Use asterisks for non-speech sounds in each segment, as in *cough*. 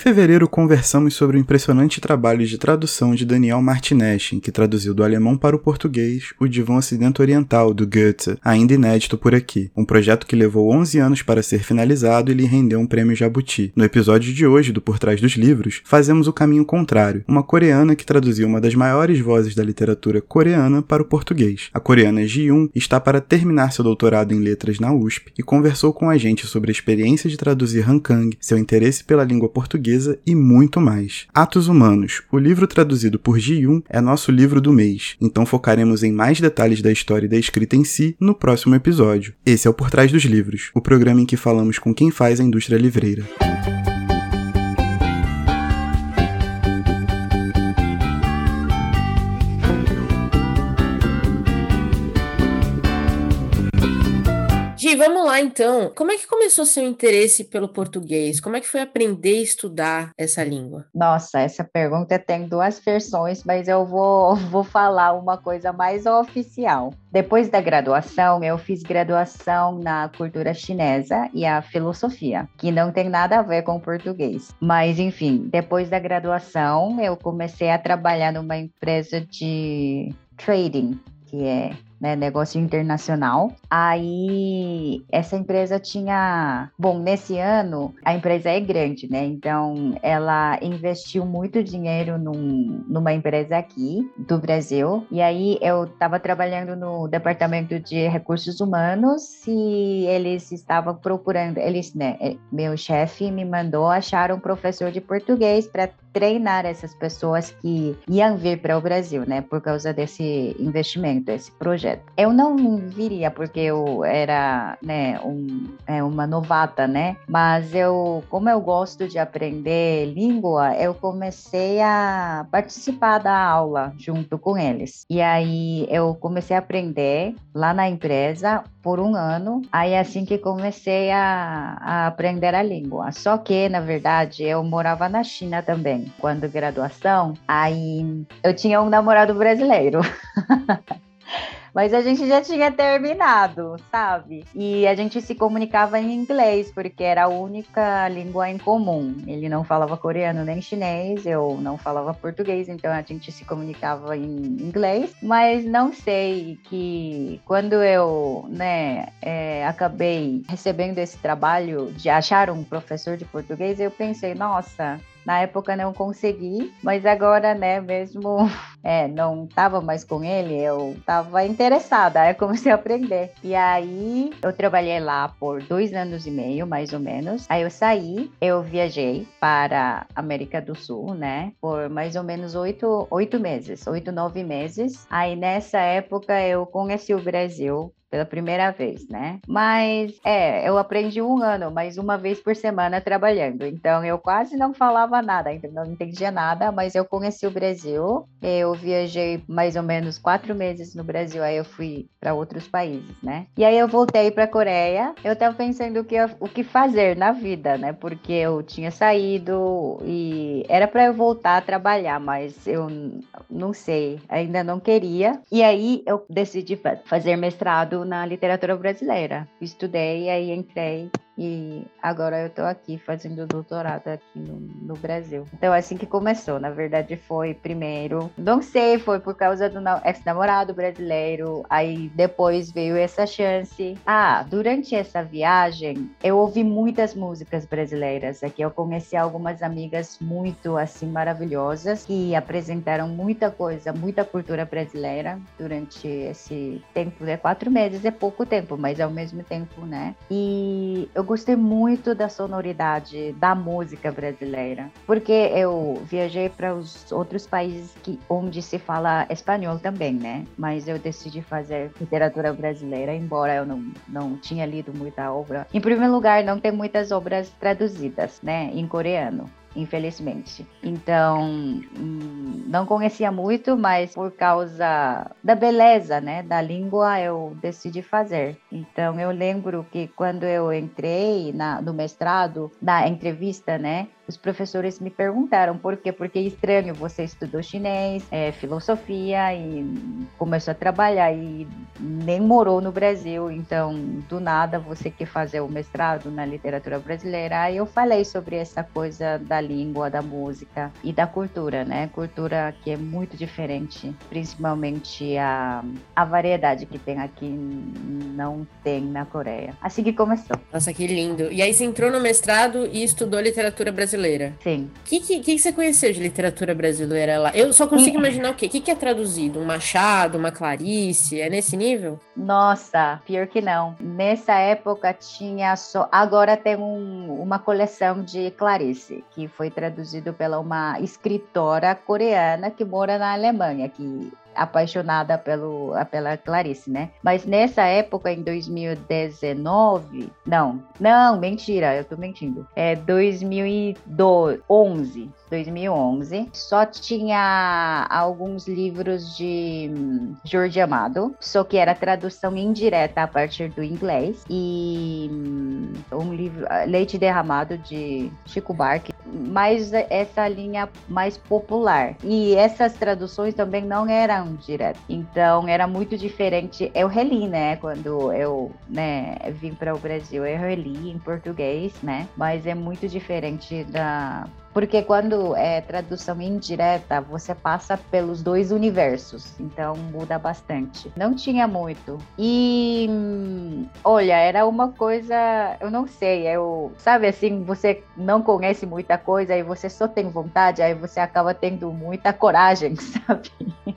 Fevereiro, conversamos sobre o impressionante trabalho de tradução de Daniel Martinez, que traduziu do alemão para o português o Divã Ocidente Oriental, do Goethe, ainda inédito por aqui, um projeto que levou 11 anos para ser finalizado e lhe rendeu um prêmio Jabuti. No episódio de hoje do Por Trás dos Livros, fazemos o caminho contrário, uma coreana que traduziu uma das maiores vozes da literatura coreana para o português. A coreana Ji-yoon está para terminar seu doutorado em letras na USP e conversou com a gente sobre a experiência de traduzir Han Kang, seu interesse pela língua portuguesa e muito mais. Atos Humanos, o livro traduzido por Ji-yoon, é nosso livro do mês, então focaremos em mais detalhes da história e da escrita em si no próximo episódio. Esse é o Por Trás dos Livros, o programa em que falamos com quem faz a indústria livreira. Vamos lá então. Como é que começou seu interesse pelo português? Como é que foi aprender e estudar essa língua? Nossa, essa pergunta tem duas versões, mas eu vou, *laughs* vou falar uma coisa mais oficial. Depois da graduação, eu fiz graduação na cultura chinesa e a filosofia, que não tem nada a ver com português. Mas, enfim, depois da graduação, eu comecei a trabalhar numa empresa de trading, que é né, negócio internacional. Aí essa empresa tinha, bom, nesse ano a empresa é grande, né? Então ela investiu muito dinheiro num, numa empresa aqui do Brasil. E aí eu estava trabalhando no departamento de recursos humanos e eles estavam procurando, eles, né, é, meu chefe me mandou achar um professor de português para treinar essas pessoas que iam vir para o Brasil, né, por causa desse investimento, esse projeto projeto. Eu não viria porque eu era, né, um, é, uma novata, né? Mas eu, como eu gosto de aprender língua, eu comecei a participar da aula junto com eles. E aí eu comecei a aprender lá na empresa por um ano. Aí assim que comecei a, a aprender a língua. Só que, na verdade, eu morava na China também. Quando graduação, aí eu tinha um namorado brasileiro. *laughs* Mas a gente já tinha terminado, sabe? E a gente se comunicava em inglês, porque era a única língua em comum. Ele não falava coreano nem chinês, eu não falava português, então a gente se comunicava em inglês. Mas não sei que quando eu, né, é, acabei recebendo esse trabalho de achar um professor de português, eu pensei, nossa, na época não consegui, mas agora, né, mesmo *laughs* é, não tava mais com ele, eu tava interessada, aí *laughs* eu comecei a aprender. E aí eu trabalhei lá por dois anos e meio, mais ou menos. Aí eu saí, eu viajei para América do Sul, né, por mais ou menos oito, oito meses, oito, nove meses. Aí nessa época eu conheci o Brasil, pela primeira vez, né? Mas é, eu aprendi um ano, mas uma vez por semana trabalhando. Então eu quase não falava nada, não entendia nada, mas eu conheci o Brasil. Eu viajei mais ou menos quatro meses no Brasil, aí eu fui para outros países, né? E aí eu voltei para Coreia. Eu tava pensando o que, o que fazer na vida, né? Porque eu tinha saído e era para eu voltar a trabalhar, mas eu não sei, ainda não queria. E aí eu decidi fazer mestrado na literatura brasileira. Estudei, aí entrei e agora eu tô aqui fazendo doutorado aqui no, no Brasil. Então, assim que começou, na verdade, foi primeiro, não sei, foi por causa do ex-namorado brasileiro, aí depois veio essa chance. Ah, durante essa viagem, eu ouvi muitas músicas brasileiras aqui. Eu conheci algumas amigas muito, assim, maravilhosas que apresentaram muita coisa, muita cultura brasileira durante esse tempo. É quatro meses, é pouco tempo, mas ao mesmo tempo, né? E eu gostei muito da sonoridade da música brasileira, porque eu viajei para os outros países que, onde se fala espanhol também, né? Mas eu decidi fazer literatura brasileira, embora eu não, não tinha lido muita obra. Em primeiro lugar, não tem muitas obras traduzidas, né, em coreano infelizmente. Então, hum, não conhecia muito, mas por causa da beleza, né, da língua, eu decidi fazer. Então, eu lembro que quando eu entrei na, no mestrado, na entrevista, né, os professores me perguntaram por quê? Porque é estranho, você estudou chinês, é, filosofia e começou a trabalhar e nem morou no Brasil, então do nada você quer fazer o mestrado na literatura brasileira. Aí eu falei sobre essa coisa da língua, da música e da cultura, né? Cultura que é muito diferente, principalmente a, a variedade que tem aqui não tem na Coreia. Assim que começou. Nossa, que lindo. E aí você entrou no mestrado e estudou literatura brasileira. Sim. O que, que, que, você conheceu de literatura brasileira lá? Eu só consigo imaginar o quê? O que, que é traduzido? Um Machado, uma Clarice? É nesse nível? Nossa, pior que não. Nessa época tinha só. Agora tem um, uma coleção de Clarice, que foi traduzido pela uma escritora coreana que mora na Alemanha, que apaixonada pelo, pela Clarice, né? Mas nessa época, em 2019, não, não, mentira, eu tô mentindo. É 2011, 2011, só tinha alguns livros de Jorge Amado, só que era tradução indireta a partir do inglês e hum, um livro Leite Derramado de Chico Buarque, mais essa linha mais popular. E essas traduções também não eram direto. Então era muito diferente. Eu reli, né, quando eu, né, vim para o Brasil, eu reli em português, né? Mas é muito diferente da porque quando é tradução indireta, você passa pelos dois universos, então muda bastante. Não tinha muito. E olha, era uma coisa, eu não sei, eu, sabe assim, você não conhece muita coisa e você só tem vontade, aí você acaba tendo muita coragem, *laughs* sabe?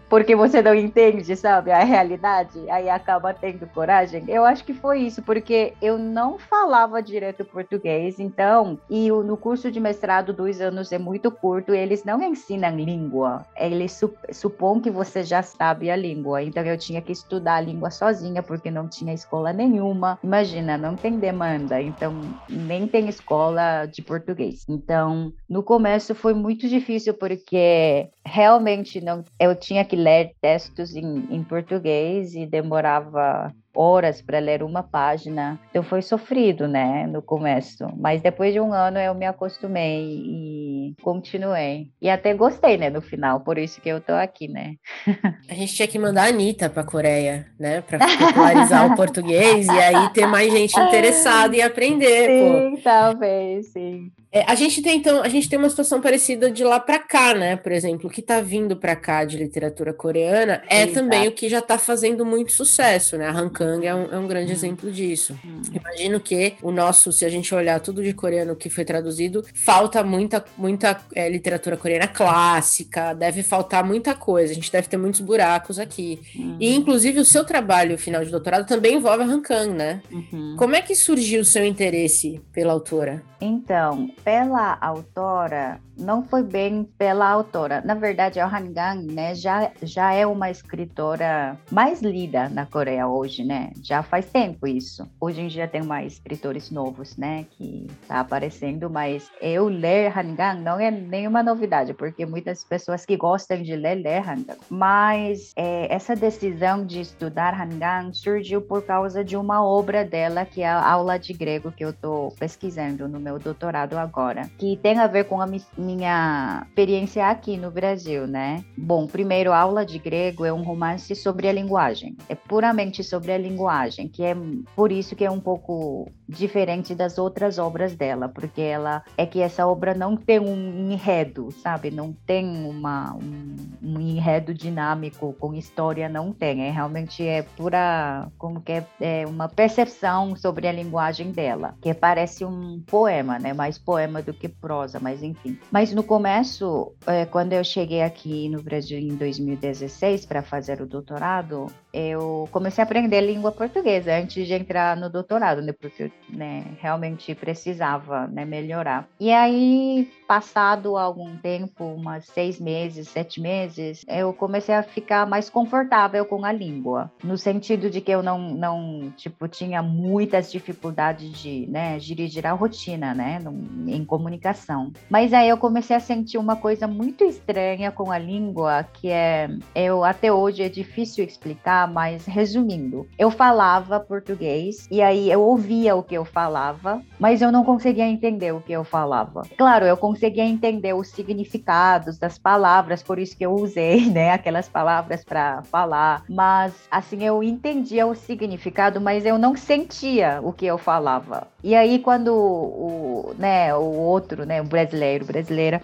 Porque você não entende, sabe, a realidade, aí acaba tendo coragem. Eu acho que foi isso, porque eu não falava direito português, então, e no curso de mestrado dois anos é muito curto, eles não ensinam língua, eles supõem que você já sabe a língua. Então eu tinha que estudar a língua sozinha, porque não tinha escola nenhuma. Imagina, não tem demanda, então nem tem escola de português. Então, no começo foi muito difícil, porque realmente não, eu tinha que ler textos em, em português e demorava horas para ler uma página. Então foi sofrido, né, no começo. Mas depois de um ano eu me acostumei e continuei. E até gostei, né, no final. Por isso que eu tô aqui, né. *laughs* A gente tinha que mandar a Anitta pra Coreia, né, para popularizar o português e aí ter mais gente interessada em aprender. Sim, pô. talvez, sim. É, a gente tem então, a gente tem uma situação parecida de lá para cá, né? Por exemplo, o que está vindo para cá de literatura coreana é Exato. também o que já está fazendo muito sucesso, né? A Han Kang é um, é um grande hum. exemplo disso. Hum. Imagino que o nosso, se a gente olhar tudo de coreano que foi traduzido, falta muita, muita é, literatura coreana clássica, deve faltar muita coisa. A gente deve ter muitos buracos aqui. Hum. E inclusive o seu trabalho final de doutorado também envolve a Han Kang, né? Uhum. Como é que surgiu o seu interesse pela autora? Então, pela autora, não foi bem pela autora. Na verdade, a Han Gang, né, já, já é uma escritora mais lida na Coreia hoje, né? Já faz tempo isso. Hoje em dia tem mais escritores novos, né, que tá aparecendo, mas eu ler Han Gang não é nenhuma novidade, porque muitas pessoas que gostam de ler, ler Han Gang. Mas é, essa decisão de estudar Han Gang surgiu por causa de uma obra dela, que é a aula de grego que eu tô pesquisando no meu doutorado agora, que tem a ver com a minha experiência aqui no Brasil, né? Bom, primeiro, Aula de Grego é um romance sobre a linguagem. É puramente sobre a linguagem, que é por isso que é um pouco diferente das outras obras dela, porque ela é que essa obra não tem um enredo, sabe? Não tem uma, um, um enredo dinâmico com história, não tem. É realmente é pura, como que é, é uma percepção sobre a linguagem dela, que parece um poema, né? Mais poema do que prosa, mas enfim. Mas no começo, é, quando eu cheguei aqui no Brasil em 2016 para fazer o doutorado, eu comecei a aprender língua portuguesa antes de entrar no doutorado, né? Porque eu né, realmente precisava né, melhorar. E aí, passado algum tempo, umas seis meses, sete meses, eu comecei a ficar mais confortável com a língua, no sentido de que eu não, não tipo, tinha muitas dificuldades de né, dirigir a rotina, né, em comunicação. Mas aí eu comecei a sentir uma coisa muito estranha com a língua, que é, eu até hoje é difícil explicar, mas resumindo, eu falava português e aí eu ouvia o que eu falava, mas eu não conseguia entender o que eu falava. Claro, eu conseguia entender os significados das palavras, por isso que eu usei, *laughs* né, aquelas palavras para falar, mas assim eu entendia o significado, mas eu não sentia o que eu falava. E aí quando o, né, o outro, né, o brasileiro, brasileira,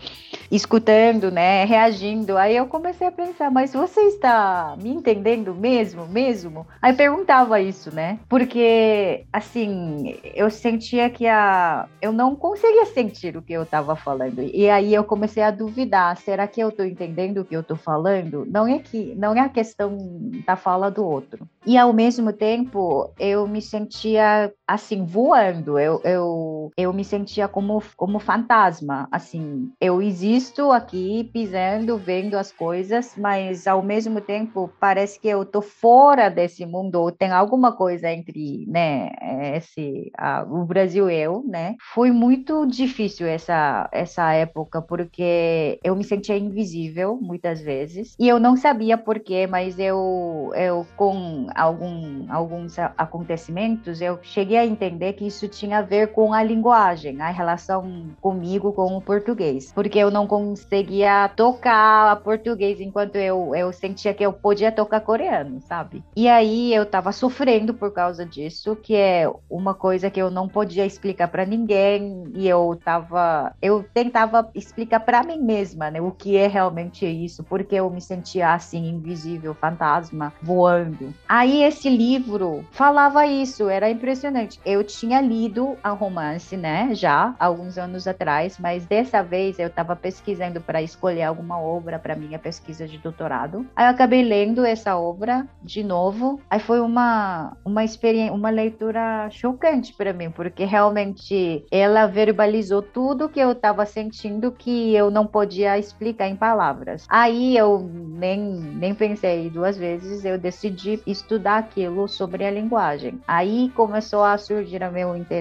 escutando, né, reagindo, aí eu comecei a pensar, mas você está me entendendo mesmo, mesmo? Aí perguntava isso, né? Porque assim, eu sentia que a eu não conseguia sentir o que eu estava falando. E aí eu comecei a duvidar, será que eu estou entendendo o que eu estou falando? Não é que não é a questão da fala do outro. E ao mesmo tempo, eu me sentia assim voando. Eu, eu, eu me sentia como como fantasma, assim, eu existo aqui pisando, vendo as coisas, mas ao mesmo tempo parece que eu tô fora desse mundo, ou tem alguma coisa entre, né, esse, a, o Brasil e eu, né? Foi muito difícil essa, essa época, porque eu me sentia invisível muitas vezes, e eu não sabia porquê, mas eu, eu com algum, alguns acontecimentos, eu cheguei a entender que isso tinha a ver com a linguagem, a relação comigo com o português, porque eu não conseguia tocar português enquanto eu, eu sentia que eu podia tocar coreano, sabe? E aí eu tava sofrendo por causa disso, que é uma coisa que eu não podia explicar para ninguém e eu tava eu tentava explicar para mim mesma, né, o que é realmente isso, porque eu me sentia assim invisível, fantasma voando. Aí esse livro falava isso, era impressionante. Eu tinha lido a romance, né, já alguns anos atrás, mas dessa vez eu estava pesquisando para escolher alguma obra para minha pesquisa de doutorado. Aí eu acabei lendo essa obra de novo. Aí foi uma uma experiência, uma leitura chocante para mim, porque realmente ela verbalizou tudo que eu estava sentindo que eu não podia explicar em palavras. Aí eu nem nem pensei duas vezes, eu decidi estudar aquilo sobre a linguagem. Aí começou a surgir o meu interesse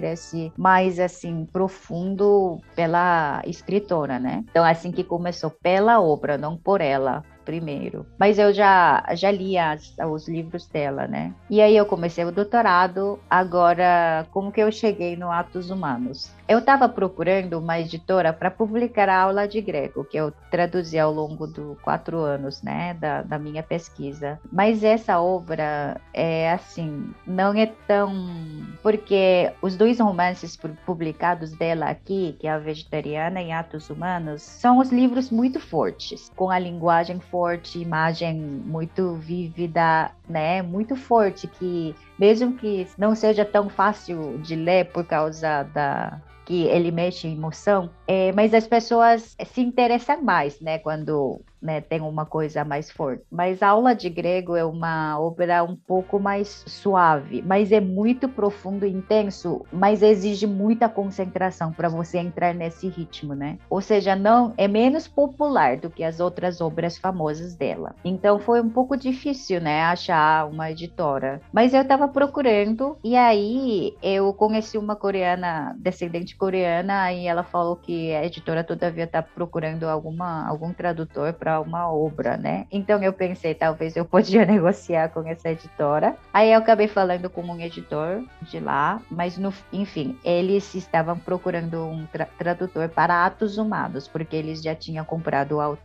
mais assim profundo pela escritora, né? Então assim que começou pela obra, não por ela primeiro. Mas eu já, já li as, os livros dela, né? E aí eu comecei o doutorado. Agora, como que eu cheguei no Atos Humanos? Eu estava procurando uma editora para publicar a aula de grego, que eu traduzi ao longo dos quatro anos, né, da, da minha pesquisa. Mas essa obra é assim, não é tão. Porque os dois romances publicados dela aqui, que é a Vegetariana e Atos Humanos, são os livros muito fortes, com a linguagem forte, imagem muito vívida, né, muito forte, que mesmo que não seja tão fácil de ler por causa da que ele mexe em emoção, é, mas as pessoas se interessam mais, né, quando né, tem uma coisa mais forte. Mas a aula de grego é uma obra um pouco mais suave, mas é muito profundo e intenso, mas exige muita concentração para você entrar nesse ritmo, né? Ou seja, não é menos popular do que as outras obras famosas dela. Então foi um pouco difícil, né, achar uma editora. Mas eu estava procurando e aí eu conheci uma coreana, descendente coreana, e ela falou que a editora todavia está procurando alguma algum tradutor para uma obra, né? Então eu pensei, talvez eu podia *laughs* negociar com essa editora. Aí eu acabei falando com um editor de lá, mas no, enfim, eles estavam procurando um tra tradutor para atos humanos, porque eles já tinham comprado o uh,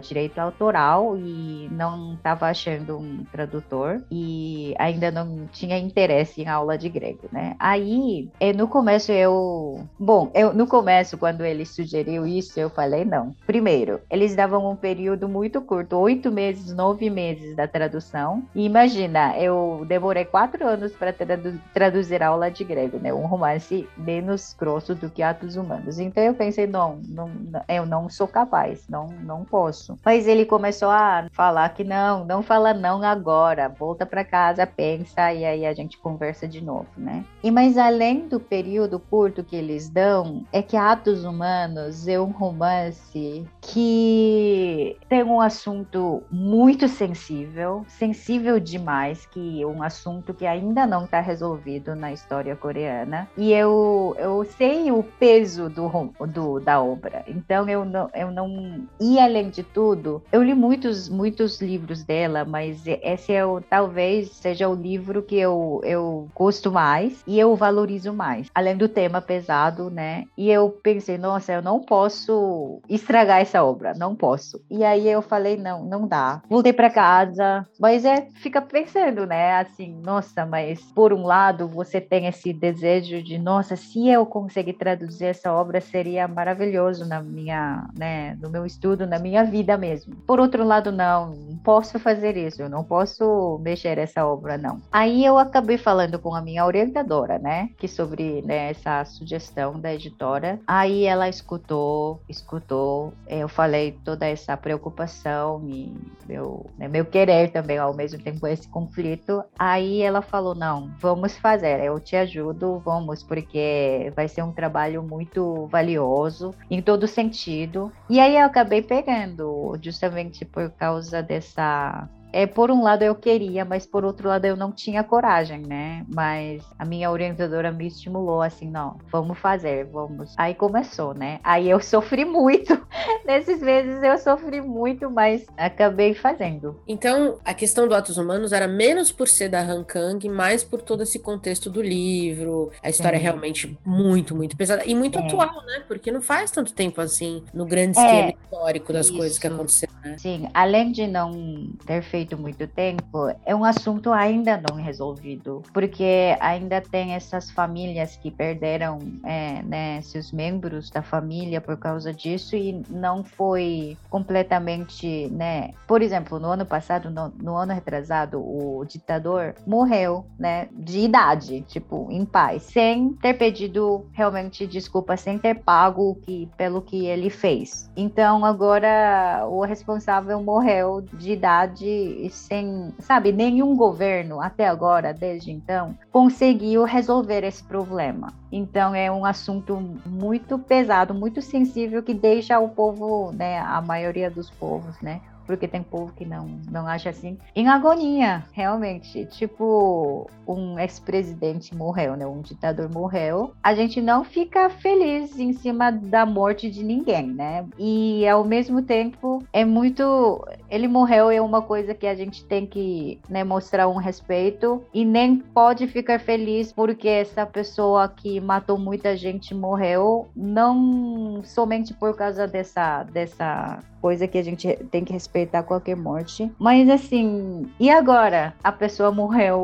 direito autoral e não estava achando um tradutor e ainda não tinha interesse em aula de grego, né? Aí, eh, no começo eu, bom, eu no começo quando ele sugeriu isso, eu falei não. Primeiro, eles davam um período muito curto, oito meses, nove meses da tradução. E imagina, eu demorei quatro anos para tradu traduzir aula de grego, né? Um romance menos grosso do que Atos Humanos. Então eu pensei, não, não, eu não sou capaz, não, não posso. Mas ele começou a falar que não, não fala não agora, volta para casa, pensa e aí a gente conversa de novo, né? E mas além do período curto que eles dão, é que Atos Humanos é um romance que tem um assunto muito sensível, sensível demais, que um assunto que ainda não está resolvido na história coreana. E eu, eu sei o peso do, do, da obra, então eu não, eu não. E além de tudo, eu li muitos, muitos livros dela, mas esse é o talvez seja o livro que eu, eu gosto mais e eu valorizo mais. Além do tema pesado, né? E eu pensei, nossa, eu não posso estragar essa obra, não posso. E aí eu falei, não, não dá. Voltei para casa, mas é, fica pensando, né? Assim, nossa, mas por um lado você tem esse desejo de, nossa, se eu conseguir traduzir essa obra seria maravilhoso na minha, né, no meu estudo, na minha vida mesmo. Por outro lado, não, não posso fazer isso, eu não posso mexer essa obra, não. Aí eu acabei falando com a minha orientadora, né, que sobre né, essa sugestão da editora. Aí ela escutou, escutou, eu falei toda essa preocupação e meu, né, meu querer também ao mesmo tempo esse conflito. Aí ela falou, não, vamos fazer, eu te ajudo, vamos, porque vai ser um trabalho muito valioso em todo sentido. E aí eu acabei pegando, justamente por causa dessa é, por um lado eu queria, mas por outro lado eu não tinha coragem, né? Mas a minha orientadora me estimulou assim, não, vamos fazer, vamos. Aí começou, né? Aí eu sofri muito. *laughs* Nesses meses eu sofri muito, mas acabei fazendo. Então, a questão do Atos Humanos era menos por ser da Han Kang, mais por todo esse contexto do livro. A história é realmente muito, muito pesada e muito é. atual, né? Porque não faz tanto tempo assim, no grande é, esquema histórico das isso. coisas que aconteceram, né? Sim, além de não ter feito feito muito tempo, é um assunto ainda não resolvido, porque ainda tem essas famílias que perderam é, né, seus membros da família por causa disso e não foi completamente, né? Por exemplo, no ano passado, no, no ano retrasado, o ditador morreu, né, de idade, tipo, em paz, sem ter pedido realmente desculpa, sem ter pago que, pelo que ele fez. Então agora o responsável morreu de idade e sem, sabe, nenhum governo até agora, desde então, conseguiu resolver esse problema. Então é um assunto muito pesado, muito sensível que deixa o povo, né, a maioria dos povos, né, porque tem povo que não, não acha assim, em agonia, realmente. Tipo, um ex-presidente morreu, né? Um ditador morreu. A gente não fica feliz em cima da morte de ninguém, né? E ao mesmo tempo é muito. Ele morreu é uma coisa que a gente tem que né, mostrar um respeito e nem pode ficar feliz porque essa pessoa que matou muita gente morreu, não somente por causa dessa, dessa coisa que a gente tem que respeitar qualquer morte. Mas assim, e agora? A pessoa morreu,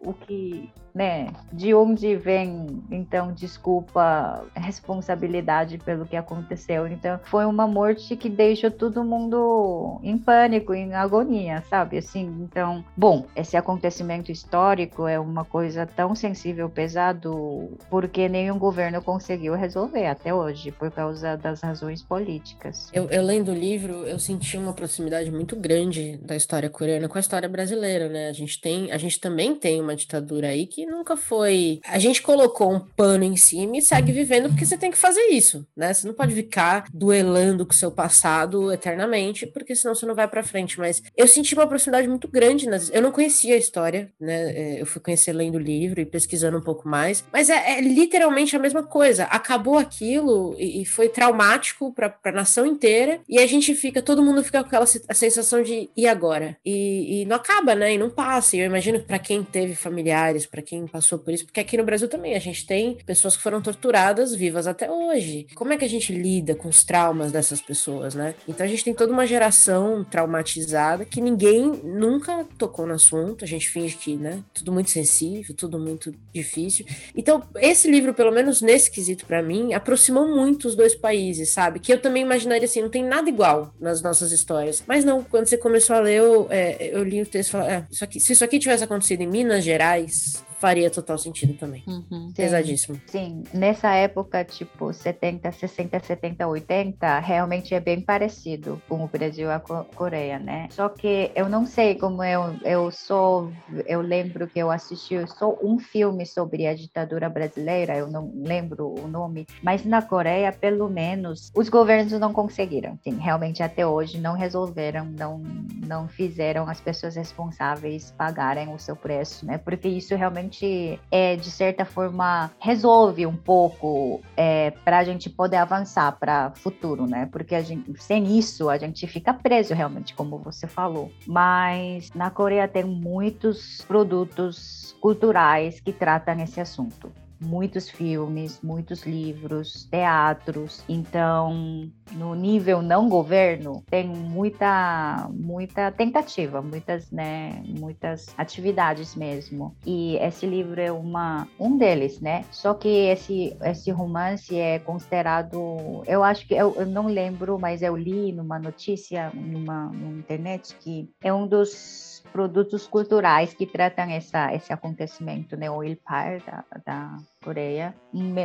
o que né? De onde vem, então, desculpa, responsabilidade pelo que aconteceu. Então, foi uma morte que deixou todo mundo em pânico, em agonia, sabe? Assim, então, bom, esse acontecimento histórico é uma coisa tão sensível, pesado, porque nenhum governo conseguiu resolver até hoje, por causa das razões políticas. Eu, eu lendo o livro, eu senti uma proximidade muito grande da história coreana com a história brasileira, né? A gente tem, a gente também tem uma ditadura aí que nunca foi. A gente colocou um pano em cima e segue vivendo porque você tem que fazer isso, né? Você não pode ficar duelando com o seu passado eternamente, porque senão você não vai para frente. Mas eu senti uma proximidade muito grande. Nas... Eu não conhecia a história, né? É, eu fui conhecer lendo o livro e pesquisando um pouco mais. Mas é, é literalmente a mesma coisa. Acabou aquilo e, foi traumático para a nação inteira. E a gente fica, todo mundo fica com aquela sensação de e agora? E, e não acaba, né? E não passa. E eu imagino que para quem teve familiares, para quem passou por isso, porque aqui no Brasil também a gente tem pessoas que foram torturadas vivas até hoje. Como é que a gente lida com os traumas dessas pessoas, né? Então a gente tem toda uma geração traumatizada que ninguém nunca tocou no assunto, a gente finge que, né, tudo muito sensível, tudo muito difícil. Então, esse livro, pelo menos nesse quesito para mim, aproximou muito os dois países, sabe? Que eu também imaginaria assim, não tem nada igual nas nossas histórias. Mas não, quando você começou a ler, eu, é, eu li o texto e falei, é, isso aqui, se isso aqui tivesse acontecido em Minas Gerais, faria total sentido também. Uhum. Pesadíssimo. Sim, nessa época, tipo, 70, 60, 70, 80, realmente é bem parecido com o Brasil e a Coreia, né? Só que eu não sei como eu, eu sou, eu lembro que eu assisti só um filme sobre a ditadura brasileira, eu não lembro o nome, mas na Coreia, pelo menos, os governos não conseguiram. Sim, realmente até hoje não resolveram, não, não fizeram as pessoas responsáveis pagarem o seu preço, né? Porque isso realmente realmente, é, de certa forma, resolve um pouco é, para a gente poder avançar para futuro, né? Porque a gente, sem isso, a gente fica preso realmente, como você falou. Mas na Coreia tem muitos produtos culturais que tratam esse assunto muitos filmes, muitos livros, teatros. Então, no nível não governo, tem muita muita tentativa, muitas, né, muitas atividades mesmo. E esse livro é uma um deles, né? Só que esse esse romance é considerado, eu acho que eu, eu não lembro, mas eu li numa notícia numa, internet que é um dos produtos culturais que tratam essa, esse acontecimento, né? O Ilpar da, da Coreia,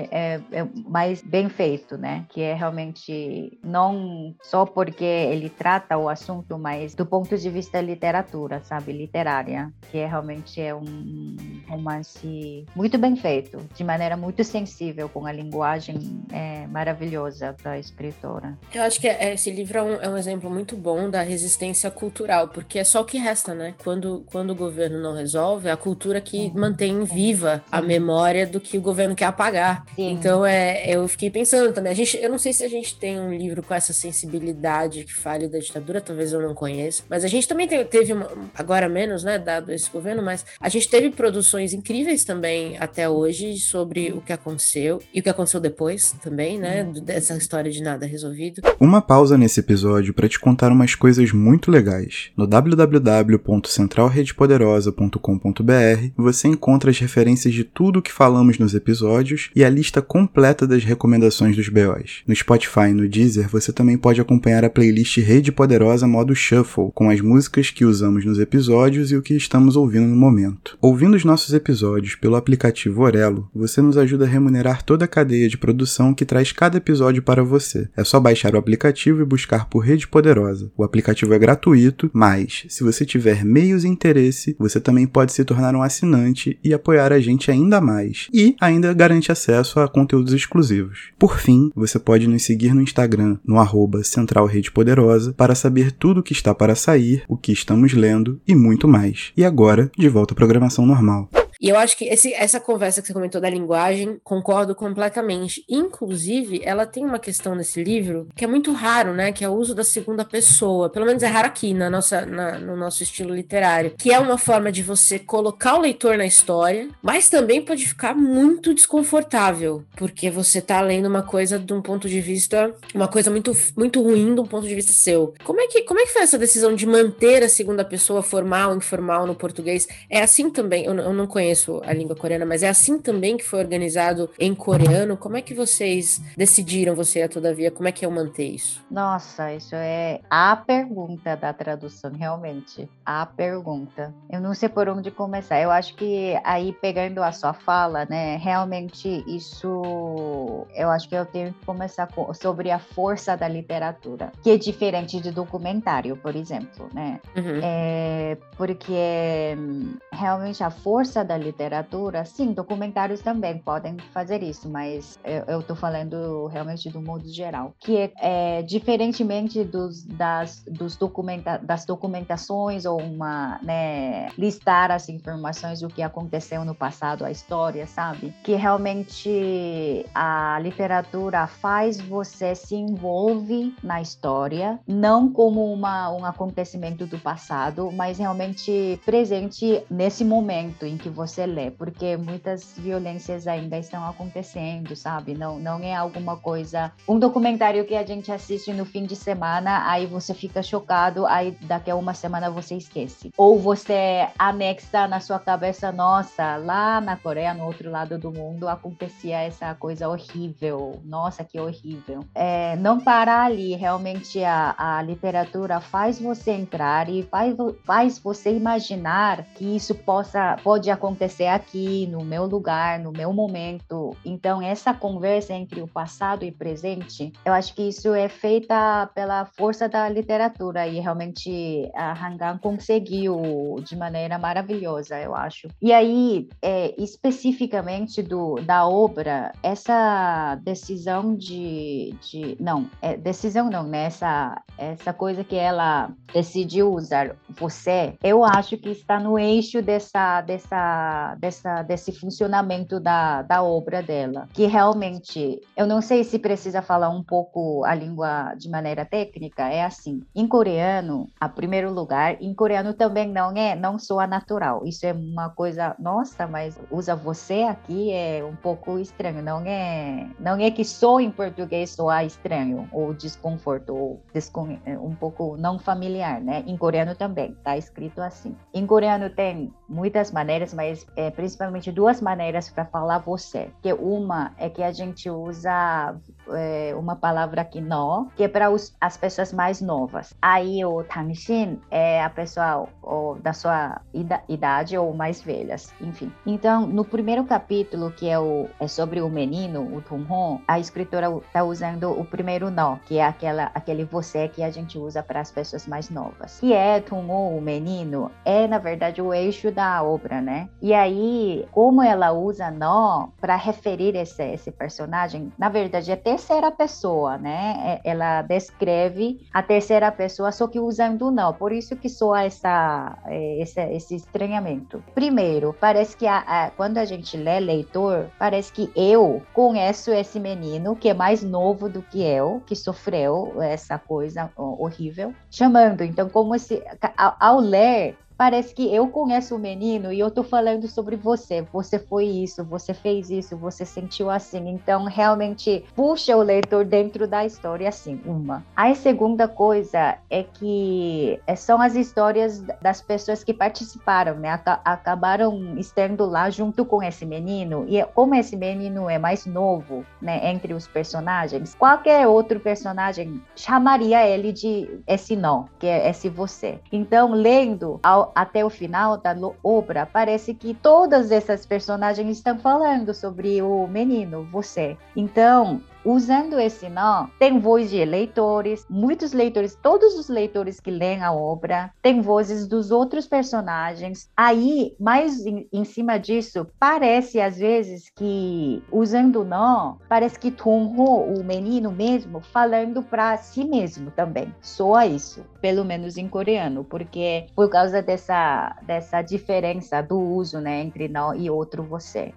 é, é, mais bem feito, né? Que é realmente não só porque ele trata o assunto, mas do ponto de vista literatura, sabe? Literária, que é realmente é um romance muito bem feito, de maneira muito sensível, com a linguagem é, maravilhosa da escritora. Eu acho que é, esse livro é um, é um exemplo muito bom da resistência cultural, porque é só o que resta, né? Quando, quando o governo não resolve, é a cultura que mantém viva a memória do que o governo quer apagar. Sim. Então, é, eu fiquei pensando também. A gente, eu não sei se a gente tem um livro com essa sensibilidade que fale da ditadura, talvez eu não conheça, mas a gente também teve, uma, agora menos, né, dado esse governo, mas a gente teve produções incríveis também até hoje sobre o que aconteceu e o que aconteceu depois também, né, dessa história de nada resolvido. Uma pausa nesse episódio para te contar umas coisas muito legais. No www.centralredepoderosa.com.br você encontra as referências de tudo o que falamos nos episódios e a lista completa das recomendações dos BOs. No Spotify e no Deezer você também pode acompanhar a playlist Rede Poderosa modo Shuffle, com as músicas que usamos nos episódios e o que estamos ouvindo no momento. Ouvindo os nossos episódios pelo aplicativo Orelo, você nos ajuda a remunerar toda a cadeia de produção que traz cada episódio para você. É só baixar o aplicativo e buscar por Rede Poderosa. O aplicativo é gratuito, mas se você tiver meios e interesse, você também pode se tornar um assinante e apoiar a gente ainda mais. E ainda garante acesso a conteúdos exclusivos. Por fim, você pode nos seguir no Instagram, no arroba Central Rede Poderosa, para saber tudo o que está para sair, o que estamos lendo e muito mais. E agora, de volta à programação normal. E eu acho que esse, essa conversa que você comentou da linguagem, concordo completamente. Inclusive, ela tem uma questão nesse livro que é muito raro, né? Que é o uso da segunda pessoa. Pelo menos é raro aqui na nossa, na, no nosso estilo literário. Que é uma forma de você colocar o leitor na história, mas também pode ficar muito desconfortável, porque você tá lendo uma coisa de um ponto de vista, uma coisa muito, muito ruim de um ponto de vista seu. Como é que, como é que foi essa decisão de manter a segunda pessoa formal, informal no português? É assim também, eu, eu não conheço conheço a língua coreana, mas é assim também que foi organizado em coreano. Como é que vocês decidiram, você e Todavia, como é que eu manter isso? Nossa, isso é a pergunta da tradução, realmente. A pergunta. Eu não sei por onde começar. Eu acho que aí, pegando a sua fala, né, realmente isso. Eu acho que eu tenho que começar com, sobre a força da literatura, que é diferente de documentário, por exemplo, né? Uhum. É, porque hum, realmente a força da literatura, sim, documentários também podem fazer isso, mas eu, estou falando realmente do modo geral, que é, é diferentemente dos, das, dos documenta, das documentações ou uma, né, listar as informações do que aconteceu no passado, a história, sabe? Que realmente a literatura faz você se envolve na história, não como uma, um acontecimento do passado, mas realmente presente nesse momento em que você você lê, porque muitas violências ainda estão acontecendo, sabe? Não, não é alguma coisa. Um documentário que a gente assiste no fim de semana, aí você fica chocado, aí daqui a uma semana você esquece. Ou você anexa na sua cabeça, nossa, lá na Coreia, no outro lado do mundo, acontecia essa coisa horrível. Nossa, que horrível. É, não parar ali, realmente a, a literatura faz você entrar e faz, faz você imaginar que isso possa, pode acontecer acontecer aqui, no meu lugar, no meu momento. Então, essa conversa entre o passado e presente, eu acho que isso é feita pela força da literatura e realmente a Hangan conseguiu de maneira maravilhosa, eu acho. E aí, é, especificamente do, da obra, essa decisão de, de não, é, decisão não, né? Essa, essa coisa que ela decidiu usar você, eu acho que está no eixo dessa, dessa, dessa, desse funcionamento da, da obra dela, que realmente, eu não sei se precisa falar um pouco a língua de maneira técnica, é assim, em coreano, a primeiro lugar, em coreano também não é, não soa natural, isso é uma coisa, nossa, mas usa você aqui é um pouco estranho, não é, não é que só em português soa estranho, ou desconforto, ou descon, um pouco não familiar, né? Em coreano também, tá escrito assim. Em coreano tem muitas maneiras, mas é, principalmente duas maneiras para falar você. Que uma é que a gente usa é, uma palavra aqui no, que é para as pessoas mais novas. Aí o 당신 é a pessoa ou, da sua idade ou mais velhas, enfim. Então, no primeiro capítulo, que é, o, é sobre o menino, o Tung a escritora está usando o primeiro no, que é aquela, aquele você que a gente usa para as pessoas mais novas. Que é Tung o menino, é na verdade o eixo da obra, né? E aí, como ela usa nó para referir esse, esse personagem, na verdade é terceira pessoa, né? É, ela descreve a terceira pessoa, só que usando nó. Por isso que soa essa, é, esse, esse estranhamento. Primeiro, parece que a, a, quando a gente lê leitor, parece que eu conheço esse menino que é mais novo do que eu, que sofreu essa coisa horrível, chamando. Então, como se ao, ao ler Parece que eu conheço o menino e eu tô falando sobre você. Você foi isso, você fez isso, você sentiu assim. Então, realmente puxa o leitor dentro da história, assim, uma. A segunda coisa é que é, são as histórias das pessoas que participaram, né? Acabaram estando lá junto com esse menino. E como esse menino é mais novo, né, entre os personagens, qualquer outro personagem chamaria ele de esse não, que é esse você. Então, lendo ao até o final da obra, parece que todas essas personagens estão falando sobre o menino, você. Então, usando esse nó, tem voz de leitores, muitos leitores, todos os leitores que leem a obra, tem vozes dos outros personagens. Aí, mais em, em cima disso, parece às vezes que, usando o nó, parece que Tonho, o menino mesmo, falando para si mesmo também. Soa isso, pelo menos em coreano, porque por causa dessa, dessa diferença do uso, né, entre nó e outro você,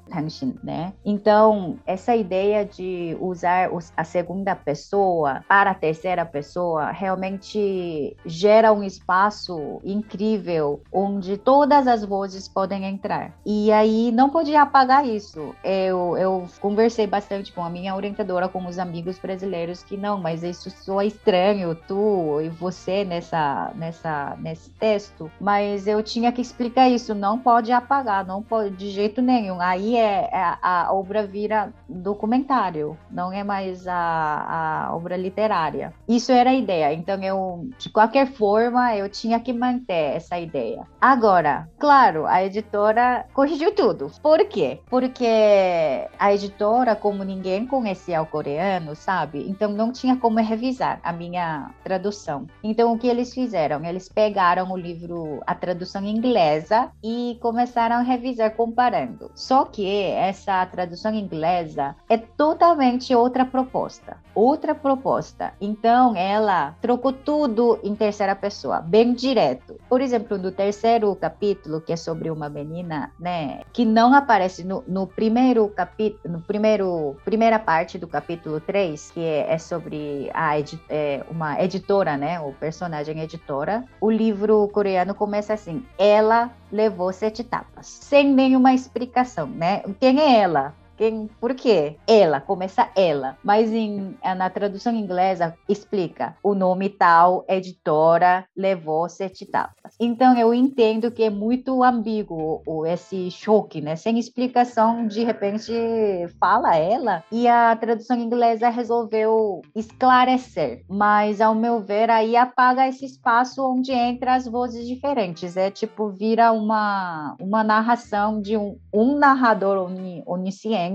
né? Então, essa ideia de usar a segunda pessoa para a terceira pessoa realmente gera um espaço incrível onde todas as vozes podem entrar. E aí não podia apagar isso. Eu, eu conversei bastante com a minha orientadora, com os amigos brasileiros, que não, mas isso soa estranho, tu e você nessa, nessa, nesse texto. Mas eu tinha que explicar isso, não pode apagar, não pode de jeito nenhum. Aí é, é a obra vira documentário, não é mais a, a obra literária. Isso era a ideia. Então eu, de qualquer forma, eu tinha que manter essa ideia. Agora, claro, a editora corrigiu tudo. Por quê? Porque a editora, como ninguém conhecia o coreano, sabe? Então não tinha como revisar a minha tradução. Então o que eles fizeram? Eles pegaram o livro, a tradução inglesa e começaram a revisar comparando. Só que essa tradução inglesa é totalmente outra outra proposta. Outra proposta. Então, ela trocou tudo em terceira pessoa, bem direto. Por exemplo, no terceiro capítulo, que é sobre uma menina, né, que não aparece no, no primeiro capítulo, no primeiro, primeira parte do capítulo 3, que é, é sobre a edi é, uma editora, né, o personagem editora. O livro coreano começa assim: ela levou sete tapas, sem nenhuma explicação, né? Quem é ela? Quem, por quê? Ela, começa ela. Mas em, na tradução inglesa explica o nome tal, editora, levou sete tapas. Então eu entendo que é muito ambíguo esse choque, né? Sem explicação, de repente fala ela e a tradução inglesa resolveu esclarecer. Mas ao meu ver, aí apaga esse espaço onde entra as vozes diferentes. É tipo, vira uma, uma narração de um, um narrador onisciente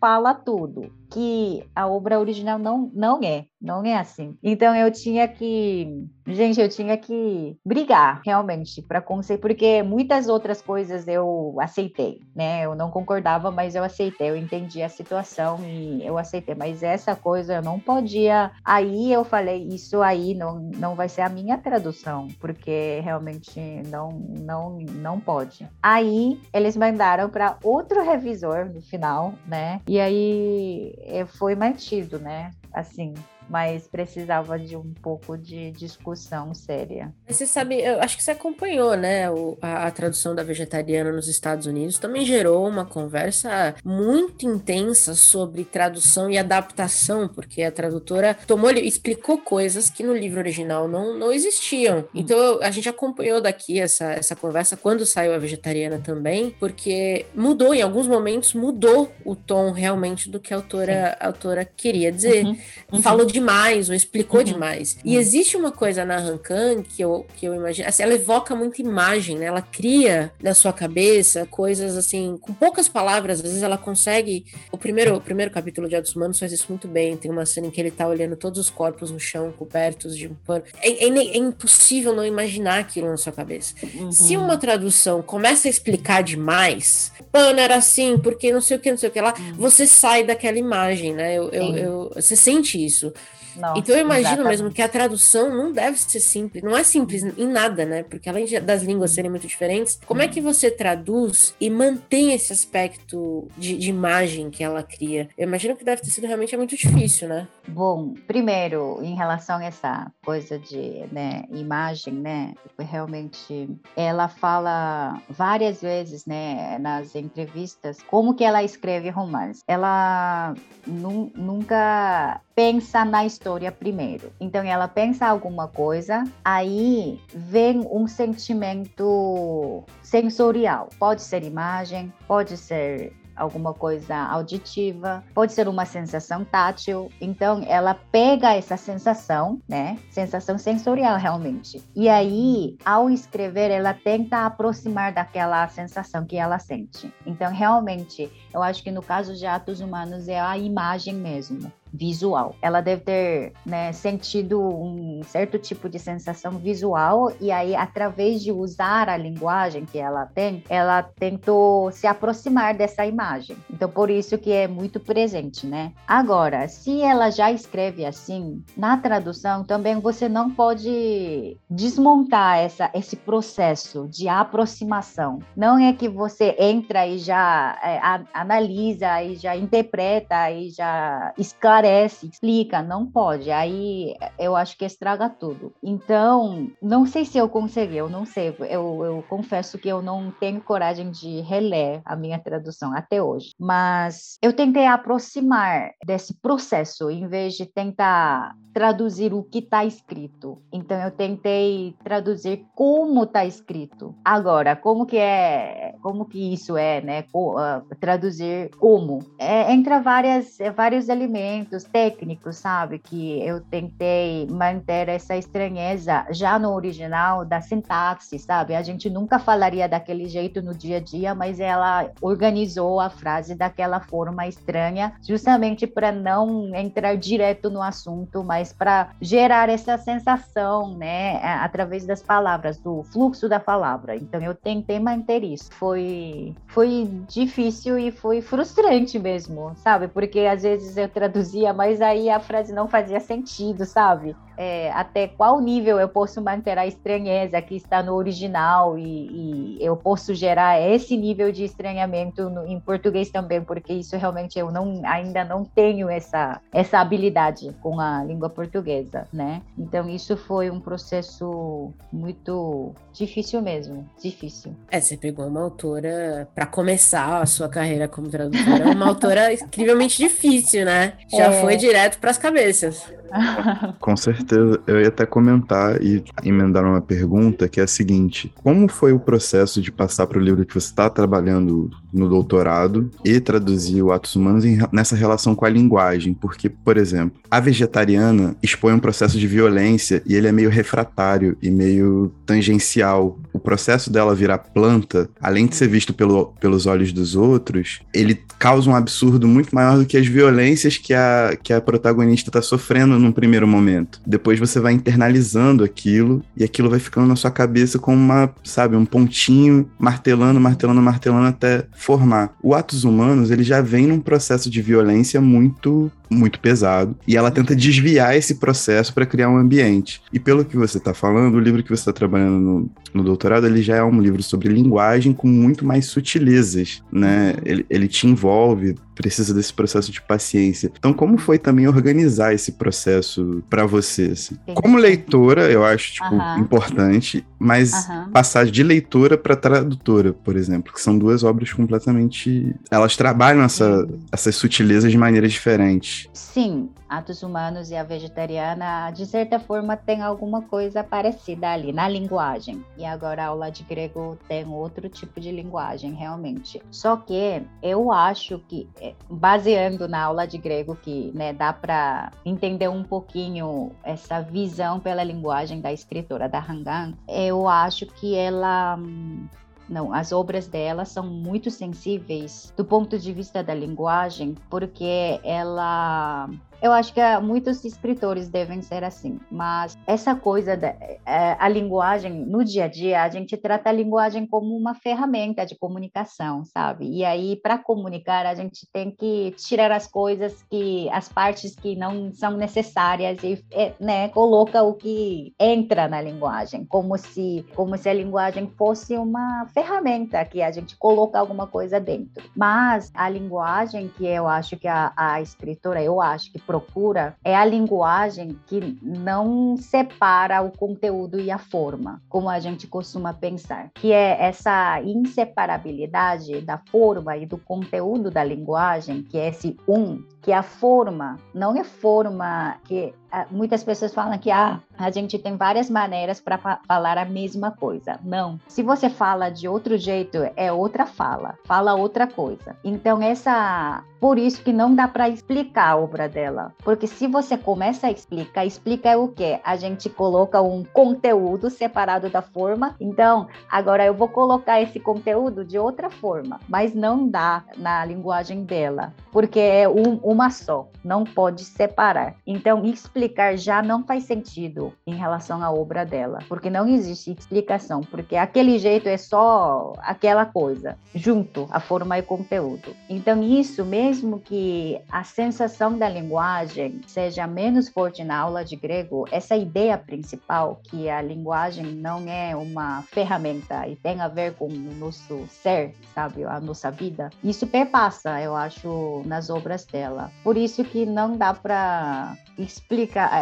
fala tudo. Que a obra original não, não é. Não é assim. Então eu tinha que, gente, eu tinha que brigar realmente para conseguir, porque muitas outras coisas eu aceitei, né? Eu não concordava, mas eu aceitei, eu entendi a situação e eu aceitei. Mas essa coisa eu não podia. Aí eu falei, isso aí não, não vai ser a minha tradução, porque realmente não, não, não pode. Aí eles mandaram para outro revisor no final, né? E aí foi mantido, né? Assim, mas precisava de um pouco de discussão séria. Você sabe, eu acho que você acompanhou, né, o, a, a, tradução da vegetariana nos Estados Unidos, também gerou uma conversa muito intensa sobre tradução e adaptação, porque a tradutora tomou, explicou coisas que no livro original não, não existiam. Então a gente acompanhou daqui essa, essa conversa quando saiu a vegetariana também, porque mudou, em alguns momentos mudou o tom realmente do que a autora, a autora queria dizer. Uhum, uhum. Falou de demais ou explicou uhum. demais. E uhum. existe uma coisa na Rankan que eu, que eu imagino, assim, ela evoca muita imagem, né? Ela cria na sua cabeça coisas assim, com poucas palavras, às vezes ela consegue. O primeiro, o primeiro capítulo de Ados Humanos faz isso muito bem. Tem uma cena em que ele tá olhando todos os corpos no chão, cobertos de um pano. É, é, é impossível não imaginar aquilo na sua cabeça. Uhum. Se uma tradução começa a explicar demais, pano era assim, porque não sei o que, não sei o que lá, uhum. você sai daquela imagem, né? Eu, eu, eu, você sente isso. Nossa, então eu imagino exatamente. mesmo que a tradução não deve ser simples, não é simples em nada, né? Porque além das línguas serem muito diferentes, como é que você traduz e mantém esse aspecto de, de imagem que ela cria? Eu imagino que deve ter sido realmente muito difícil, né? Bom, primeiro, em relação a essa coisa de né, imagem, né? Realmente, ela fala várias vezes, né, nas entrevistas, como que ela escreve romance. Ela nu nunca pensa na história primeiro. Então ela pensa alguma coisa, aí vem um sentimento sensorial. Pode ser imagem, pode ser alguma coisa auditiva, pode ser uma sensação tátil. Então, ela pega essa sensação, né? Sensação sensorial realmente. E aí, ao escrever, ela tenta aproximar daquela sensação que ela sente. Então, realmente, eu acho que no caso de atos humanos é a imagem mesmo visual. Ela deve ter né, sentido um certo tipo de sensação visual e aí através de usar a linguagem que ela tem, ela tentou se aproximar dessa imagem. Então por isso que é muito presente, né? Agora, se ela já escreve assim, na tradução também você não pode desmontar essa, esse processo de aproximação. Não é que você entra e já é, a, analisa e já interpreta e já esclarece esclarece, explica, não pode. Aí eu acho que estraga tudo. Então, não sei se eu consegui, eu não sei. Eu, eu confesso que eu não tenho coragem de reler a minha tradução até hoje. Mas eu tentei aproximar desse processo, em vez de tentar traduzir o que está escrito. Então eu tentei traduzir como está escrito. Agora, como que é, como que isso é, né? Uh, traduzir como é, entra várias vários elementos técnicos, sabe? Que eu tentei manter essa estranheza já no original da sintaxe, sabe? A gente nunca falaria daquele jeito no dia a dia, mas ela organizou a frase daquela forma estranha, justamente para não entrar direto no assunto, mas mas para gerar essa sensação, né, através das palavras, do fluxo da palavra. Então eu tentei manter isso. Foi foi difícil e foi frustrante mesmo, sabe? Porque às vezes eu traduzia, mas aí a frase não fazia sentido, sabe? é, até qual nível eu posso manter a estranheza que está no original e, e eu posso gerar esse nível de estranhamento no, em português também, porque isso realmente eu não, ainda não tenho essa, essa habilidade com a língua portuguesa, né? Então isso foi um processo muito difícil mesmo, difícil. É, você pegou uma autora para começar a sua carreira como tradutora, uma autora *laughs* incrivelmente difícil, né? Já é... foi direto para as cabeças. *laughs* Com certeza. Eu ia até comentar e emendar uma pergunta que é a seguinte: como foi o processo de passar para o livro que você está trabalhando no doutorado e traduzir o Atos Humanos em, nessa relação com a linguagem, porque, por exemplo, a vegetariana expõe um processo de violência e ele é meio refratário e meio tangencial. O processo dela virar planta, além de ser visto pelo, pelos olhos dos outros, ele causa um absurdo muito maior do que as violências que a, que a protagonista está sofrendo num primeiro momento. Depois você vai internalizando aquilo e aquilo vai ficando na sua cabeça como uma, sabe, um pontinho martelando, martelando, martelando até formar. O Atos Humanos, ele já vem num processo de violência muito muito pesado e ela tenta desviar esse processo para criar um ambiente. E pelo que você está falando, o livro que você está trabalhando no, no, doutorado, ele já é um livro sobre linguagem com muito mais sutilezas, né? Ele, ele te envolve, precisa desse processo de paciência. Então, como foi também organizar esse processo para você? Assim? Como leitora, eu acho tipo, importante, mas passar de leitora para tradutora, por exemplo, que são duas obras completamente. Elas trabalham essa, essas sutilezas de maneiras diferentes. Sim, Atos Humanos e a Vegetariana, de certa forma, tem alguma coisa parecida ali na linguagem. E agora a aula de grego tem outro tipo de linguagem, realmente. Só que eu acho que, é, baseando na aula de grego, que né, dá para entender um pouquinho essa visão pela linguagem da escritora da Hangan, eu acho que ela hum, não, as obras dela são muito sensíveis do ponto de vista da linguagem, porque ela eu acho que muitos escritores devem ser assim, mas essa coisa da é, a linguagem no dia a dia, a gente trata a linguagem como uma ferramenta de comunicação, sabe? E aí para comunicar a gente tem que tirar as coisas que as partes que não são necessárias e é, né, coloca o que entra na linguagem, como se como se a linguagem fosse uma ferramenta que a gente coloca alguma coisa dentro. Mas a linguagem que eu acho que a, a escritora, eu acho que procura é a linguagem que não separa o conteúdo e a forma, como a gente costuma pensar, que é essa inseparabilidade da forma e do conteúdo da linguagem, que é esse um, que a forma não é forma que muitas pessoas falam que ah, a gente tem várias maneiras para fa falar a mesma coisa. Não. Se você fala de outro jeito, é outra fala, fala outra coisa. Então, essa. Por isso que não dá para explicar a obra dela. Porque se você começa a explicar, explica o quê? A gente coloca um conteúdo separado da forma. Então, agora eu vou colocar esse conteúdo de outra forma, mas não dá na linguagem dela, porque é um, uma só, não pode separar. Então, explica explicar já não faz sentido em relação à obra dela, porque não existe explicação, porque aquele jeito é só aquela coisa, junto a forma e conteúdo. Então, isso mesmo que a sensação da linguagem seja menos forte na aula de grego, essa ideia principal que a linguagem não é uma ferramenta e tem a ver com o nosso ser, sabe, a nossa vida, isso perpassa, eu acho, nas obras dela. Por isso que não dá para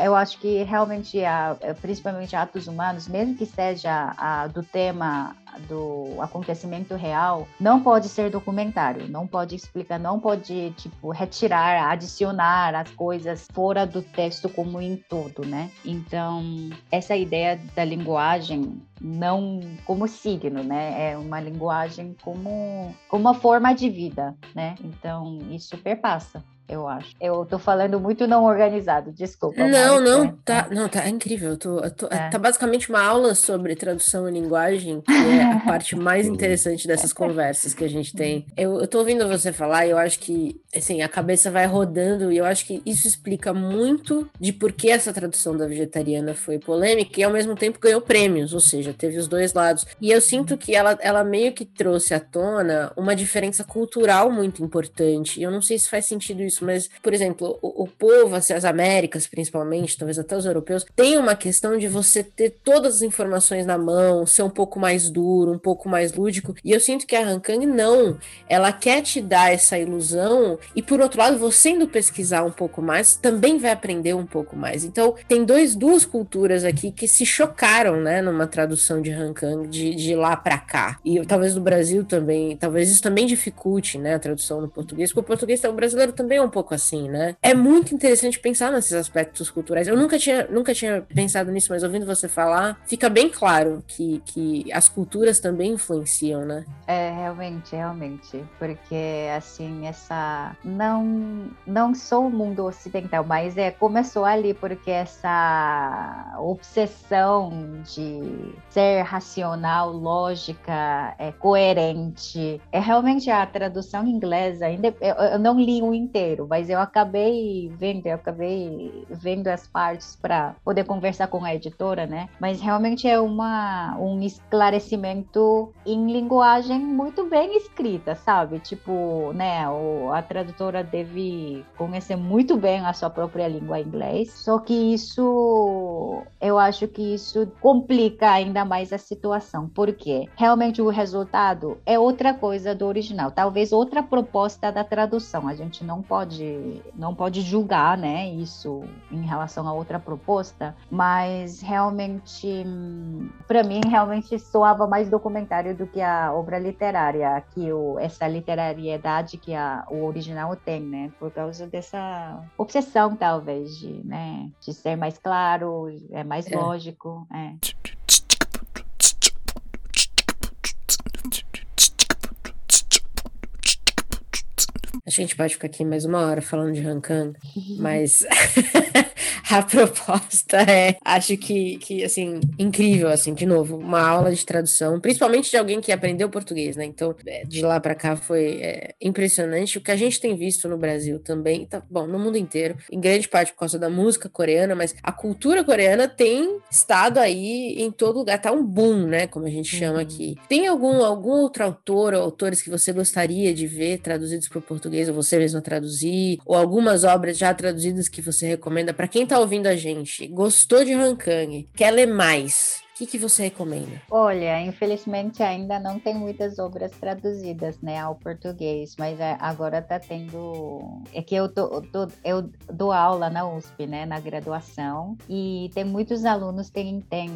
eu acho que realmente, a, principalmente atos humanos, mesmo que seja a, do tema do acontecimento real, não pode ser documentário, não pode explicar, não pode, tipo, retirar, adicionar as coisas fora do texto como em todo, né? Então, essa ideia da linguagem não como signo, né? É uma linguagem como, como uma forma de vida, né? Então, isso perpassa eu acho. Eu tô falando muito não organizado, desculpa. Não, não, tá, não, tá incrível. Eu tô, eu tô é. Tá basicamente uma aula sobre tradução e linguagem, que é a *laughs* parte mais interessante dessas *laughs* conversas que a gente tem. Eu, eu tô ouvindo você falar e eu acho que, assim, a cabeça vai rodando e eu acho que isso explica muito de por que essa tradução da vegetariana foi polêmica e ao mesmo tempo ganhou prêmios, ou seja, teve os dois lados. E eu sinto que ela, ela meio que trouxe à tona uma diferença cultural muito importante. E eu não sei se faz sentido isso isso, mas, por exemplo, o, o povo, assim, as Américas, principalmente, talvez até os europeus, tem uma questão de você ter todas as informações na mão, ser um pouco mais duro, um pouco mais lúdico. E eu sinto que a Hankang não. Ela quer te dar essa ilusão, e por outro lado, você indo pesquisar um pouco mais, também vai aprender um pouco mais. Então, tem dois, duas culturas aqui que se chocaram, né, numa tradução de Hankang de, de lá para cá. E talvez no Brasil também, talvez isso também dificulte, né, a tradução no português, porque o português, o brasileiro também é um um pouco assim, né? É muito interessante pensar nesses aspectos culturais. Eu nunca tinha, nunca tinha pensado nisso, mas ouvindo você falar, fica bem claro que, que as culturas também influenciam, né? É, realmente, realmente. Porque, assim, essa. Não, não sou o mundo ocidental, mas é, começou ali porque essa obsessão de ser racional, lógica, é, coerente. É realmente a tradução inglesa, ainda eu não li o inteiro, mas eu acabei vendo, eu acabei vendo as partes para poder conversar com a editora, né? Mas realmente é uma, um esclarecimento em linguagem muito bem escrita, sabe? Tipo, né, o, a tradutora deve conhecer muito bem a sua própria língua inglês, só que isso, eu acho que isso complica ainda mais a situação, porque realmente o resultado é outra coisa do original, talvez outra proposta da tradução. A gente não pode não pode julgar, né, isso em relação a outra proposta, mas realmente para mim realmente soava mais documentário do que a obra literária, que o, essa literariedade que a, o original tem, né, por causa dessa obsessão talvez de, né, de ser mais claro, é mais é. lógico, é. A gente pode ficar aqui mais uma hora falando de Hankan, *laughs* mas *laughs* a proposta é, acho que, que, assim, incrível, assim, de novo, uma aula de tradução, principalmente de alguém que aprendeu português, né? Então, é, de lá para cá foi é, impressionante. O que a gente tem visto no Brasil também, tá, bom, no mundo inteiro, em grande parte por causa da música coreana, mas a cultura coreana tem estado aí em todo lugar, tá um boom, né? Como a gente chama uhum. aqui. Tem algum, algum outro autor ou autores que você gostaria de ver traduzidos para o português, ou você mesmo traduzir, ou algumas obras já traduzidas que você recomenda para quem tá ouvindo a gente, gostou de Hankang, quer ler mais, que, que você recomenda? Olha, infelizmente ainda não tem muitas obras traduzidas, né, ao português, mas agora tá tendo. É que eu, tô, tô, eu dou aula na USP, né, na graduação, e tem muitos alunos que têm,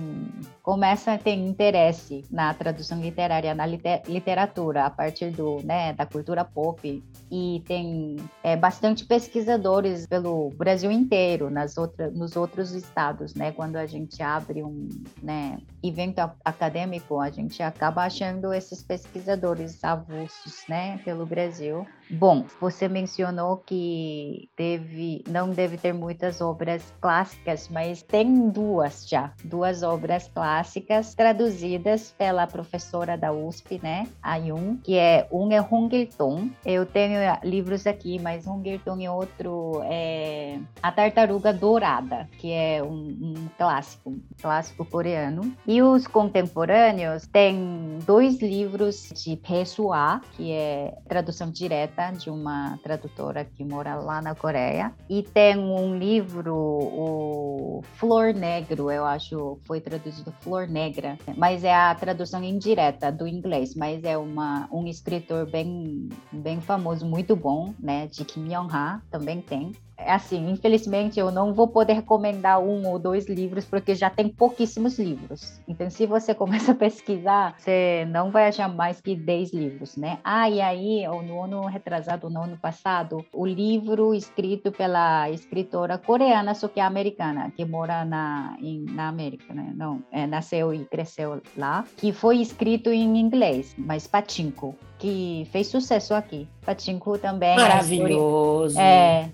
começam a ter interesse na tradução literária, na liter, literatura, a partir do, né, da cultura pop, e tem é, bastante pesquisadores pelo Brasil inteiro, nas outras, nos outros estados, né, quando a gente abre um, né, evento acadêmico, a gente acaba achando esses pesquisadores avulsos, né, pelo Brasil. Bom, você mencionou que teve, não deve ter muitas obras clássicas, mas tem duas já, duas obras clássicas traduzidas pela professora da USP, né, a Yun, que é um é Hungerton. Eu tenho livros aqui, mas Hungerton e outro é A Tartaruga Dourada, que é um, um clássico, um clássico coreano e os contemporâneos têm dois livros de Pessoa, que é tradução direta de uma tradutora que mora lá na Coreia. E tem um livro, o Flor Negro, eu acho, foi traduzido Flor Negra, mas é a tradução indireta do inglês, mas é uma, um escritor bem, bem famoso, muito bom, né, de Kim Yong-ha, também tem assim, infelizmente eu não vou poder recomendar um ou dois livros porque já tem pouquíssimos livros. Então, se você *laughs* começa a pesquisar, você não vai achar mais que 10 livros, né? Ah, e aí, no ano retrasado, no ano passado, o livro escrito pela escritora coreana, só que é americana, que mora na, em, na América, né? Não, é, nasceu e cresceu lá, que foi escrito em inglês, mas patinco, que fez sucesso aqui. Patinco também. É Maravilhoso. É,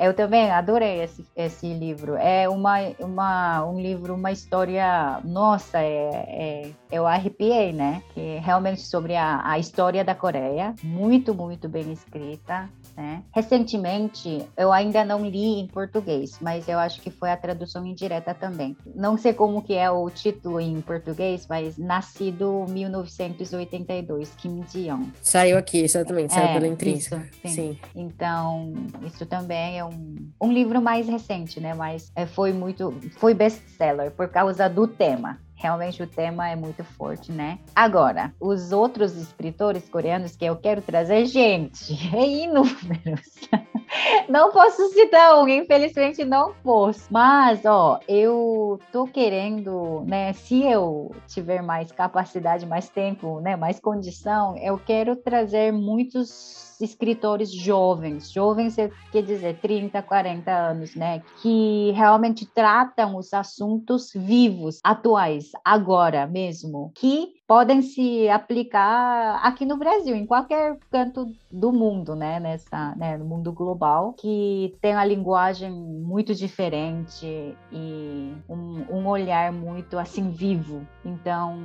eu também adorei esse, esse livro. É uma, uma, um livro, uma história. Nossa, é, é, eu arrepiei, né? Que é realmente sobre a, a história da Coreia. Muito, muito bem escrita. Né? Recentemente, eu ainda não li em português, mas eu acho que foi a tradução indireta também. Não sei como que é o título em português, mas Nascido 1982, Kim Ji-young. Saiu aqui, exatamente, saiu é, pela Intrínseca. sim. sim. Então, isso também é um, um livro mais recente, né? Mas é, foi muito, foi best-seller por causa do tema realmente o tema é muito forte, né? Agora, os outros escritores coreanos que eu quero trazer, gente, *laughs* é inúmeros. Não posso citar um, infelizmente não posso. Mas, ó, eu tô querendo, né? Se eu tiver mais capacidade, mais tempo, né? Mais condição, eu quero trazer muitos escritores jovens, jovens quer dizer 30, 40 anos, né, que realmente tratam os assuntos vivos, atuais, agora mesmo, que podem se aplicar aqui no Brasil, em qualquer canto do mundo, né, nessa, né, no mundo global, que tem a linguagem muito diferente e um, um olhar muito assim vivo. Então,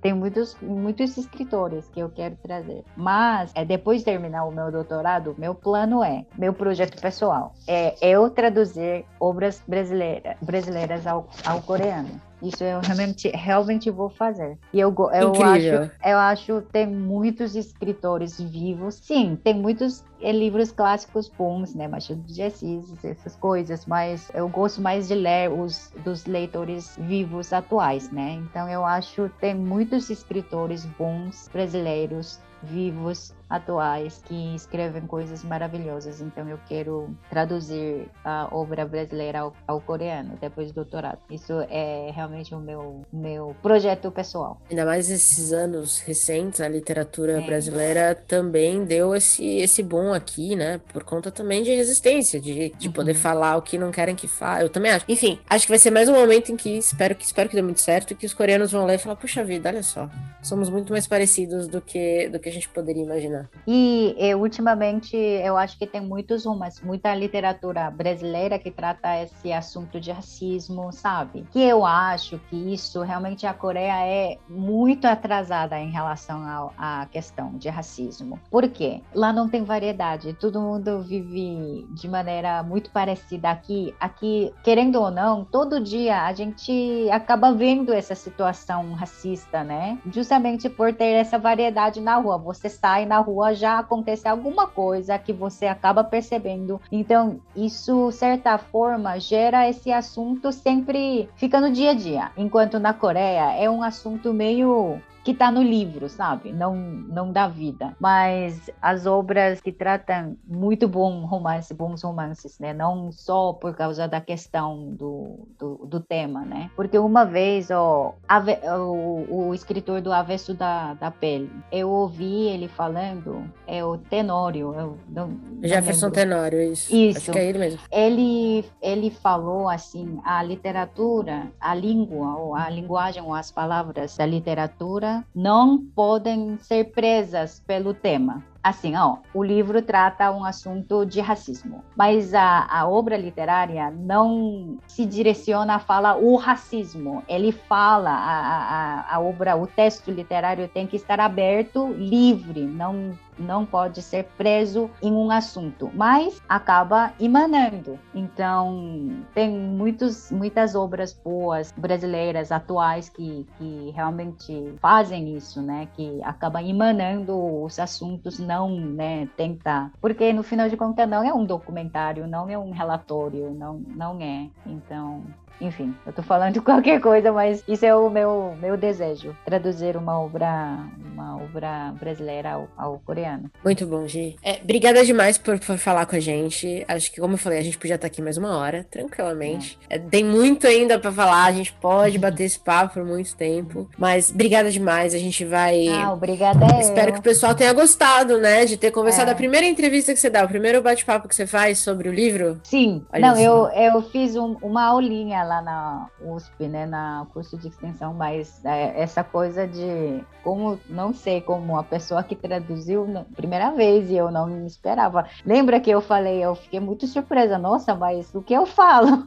tem muitos muitos escritores que eu quero trazer. Mas é depois de terminar o meu doutorado, meu plano é, meu projeto pessoal é eu traduzir obras brasileiras brasileiras ao, ao coreano. Isso eu realmente, realmente vou fazer. E eu, eu Incrível. acho, eu acho tem muitos escritores vivos. Sim, tem muitos é, livros clássicos bons, né? Machado de Assis, essas coisas, mas eu gosto mais de ler os dos leitores vivos atuais, né? Então eu acho tem muitos escritores bons brasileiros vivos atuais que escrevem coisas maravilhosas. Então eu quero traduzir a obra brasileira ao, ao, coreano depois do doutorado. Isso é realmente o meu meu projeto pessoal. Ainda mais esses anos recentes, a literatura é. brasileira também deu esse esse bom aqui, né? Por conta também de resistência, de, de uhum. poder falar o que não querem que fale. Eu também acho. Enfim, acho que vai ser mais um momento em que espero que espero que dê muito certo e que os coreanos vão ler e falar: puxa vida, olha só, somos muito mais parecidos do que do que a gente poderia imaginar. E, e ultimamente eu acho que tem muitos romans, muita literatura brasileira que trata esse assunto de racismo, sabe? Que eu acho que isso realmente a Coreia é muito atrasada em relação à questão de racismo. Por quê? Lá não tem variedade, todo mundo vive de maneira muito parecida aqui. Aqui, querendo ou não, todo dia a gente acaba vendo essa situação racista, né? Justamente por ter essa variedade na rua. Você sai na rua já acontece alguma coisa que você acaba percebendo. Então, isso, certa forma, gera esse assunto sempre fica no dia a dia. Enquanto na Coreia é um assunto meio que está no livro, sabe? Não, não da vida. Mas as obras que tratam muito bom romance, bons romances, né? Não só por causa da questão do, do, do tema, né? Porque uma vez, ó, ave, o, o escritor do Avesso da, da Pele, eu ouvi ele falando, é o Tenório, eu não, não Jefferson lembro. Tenório, isso. Isso. Acho que é ele mesmo. Ele, ele falou assim, a literatura, a língua, ou a linguagem ou as palavras da literatura não podem ser presas pelo tema. Assim, ó, o livro trata um assunto de racismo, mas a, a obra literária não se direciona a falar o racismo. Ele fala, a, a, a obra, o texto literário tem que estar aberto, livre, não não pode ser preso em um assunto, mas acaba emanando. Então, tem muitos, muitas obras boas brasileiras atuais que, que realmente fazem isso, né? Que acaba emanando os assuntos, não, né? Tentar. Porque no final de contas não é um documentário, não é um relatório, não, não é. Então, enfim, eu tô falando de *laughs* qualquer coisa, mas isso é o meu, meu desejo, traduzir uma obra, uma obra brasileira ao, ao coreano. Muito bom, Gi. É, obrigada demais por, por falar com a gente. Acho que, como eu falei, a gente podia estar aqui mais uma hora, tranquilamente. É. É, tem muito ainda para falar, a gente pode bater esse papo por muito tempo, mas obrigada demais, a gente vai... Ah, obrigada Espero eu. que o pessoal tenha gostado, né, de ter conversado. É. A primeira entrevista que você dá, o primeiro bate-papo que você faz sobre o livro. Sim, Olha não, eu, eu fiz um, uma aulinha lá na USP, né, na curso de extensão, mas é, essa coisa de como, não sei, como a pessoa que traduziu primeira vez e eu não me esperava. Lembra que eu falei, eu fiquei muito surpresa, nossa, mas o que eu falo?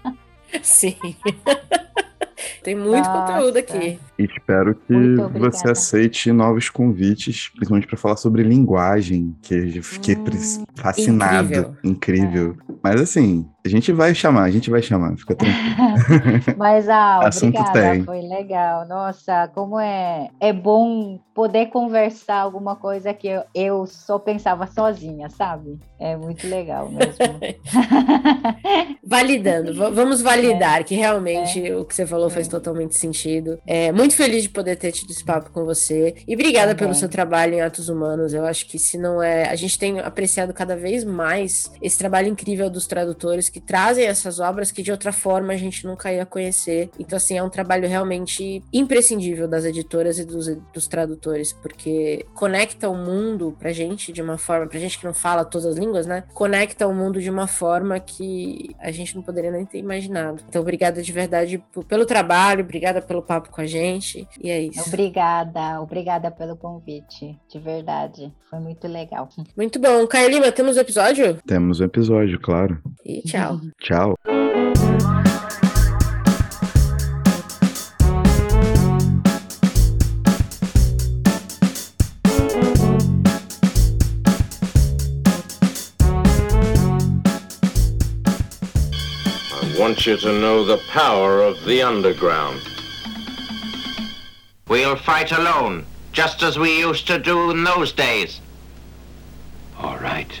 *laughs* Sim. *laughs* Tem muito Nossa. conteúdo aqui. Espero que você aceite novos convites, principalmente para falar sobre linguagem, que eu fiquei hum, fascinado. Incrível. incrível. É. Mas assim, A gente vai chamar, a gente vai chamar, fica tranquilo. *laughs* Mas, ah, obrigada, tem. foi legal. Nossa, como é, é bom poder conversar alguma coisa que eu, eu só pensava sozinha, sabe? É muito legal mesmo. *laughs* Validando, vamos validar é. que realmente é. o que você falou é. faz totalmente sentido. É, muito feliz de poder ter tido esse papo com você. E obrigada pelo seu trabalho em Atos Humanos. Eu acho que se não é. A gente tem apreciado cada vez mais esse trabalho incrível dos tradutores que trazem essas obras que de outra forma a gente nunca ia conhecer. Então, assim, é um trabalho realmente imprescindível das editoras e dos, dos tradutores, porque conecta o mundo pra gente de uma forma, pra gente que não fala todas as línguas, né? Conecta o mundo de uma forma que a gente não poderia nem ter imaginado. Então, obrigada de verdade pelo trabalho, obrigada pelo papo com a gente. E é isso. Obrigada, obrigada pelo convite, de verdade. Foi muito legal. Muito bom. Caio Lima, temos um episódio? Temos um episódio, claro. E tchau. Tchau. Mm-hmm. want you to know the power of the underground. We'll fight alone, just as we used to do in those days. All right.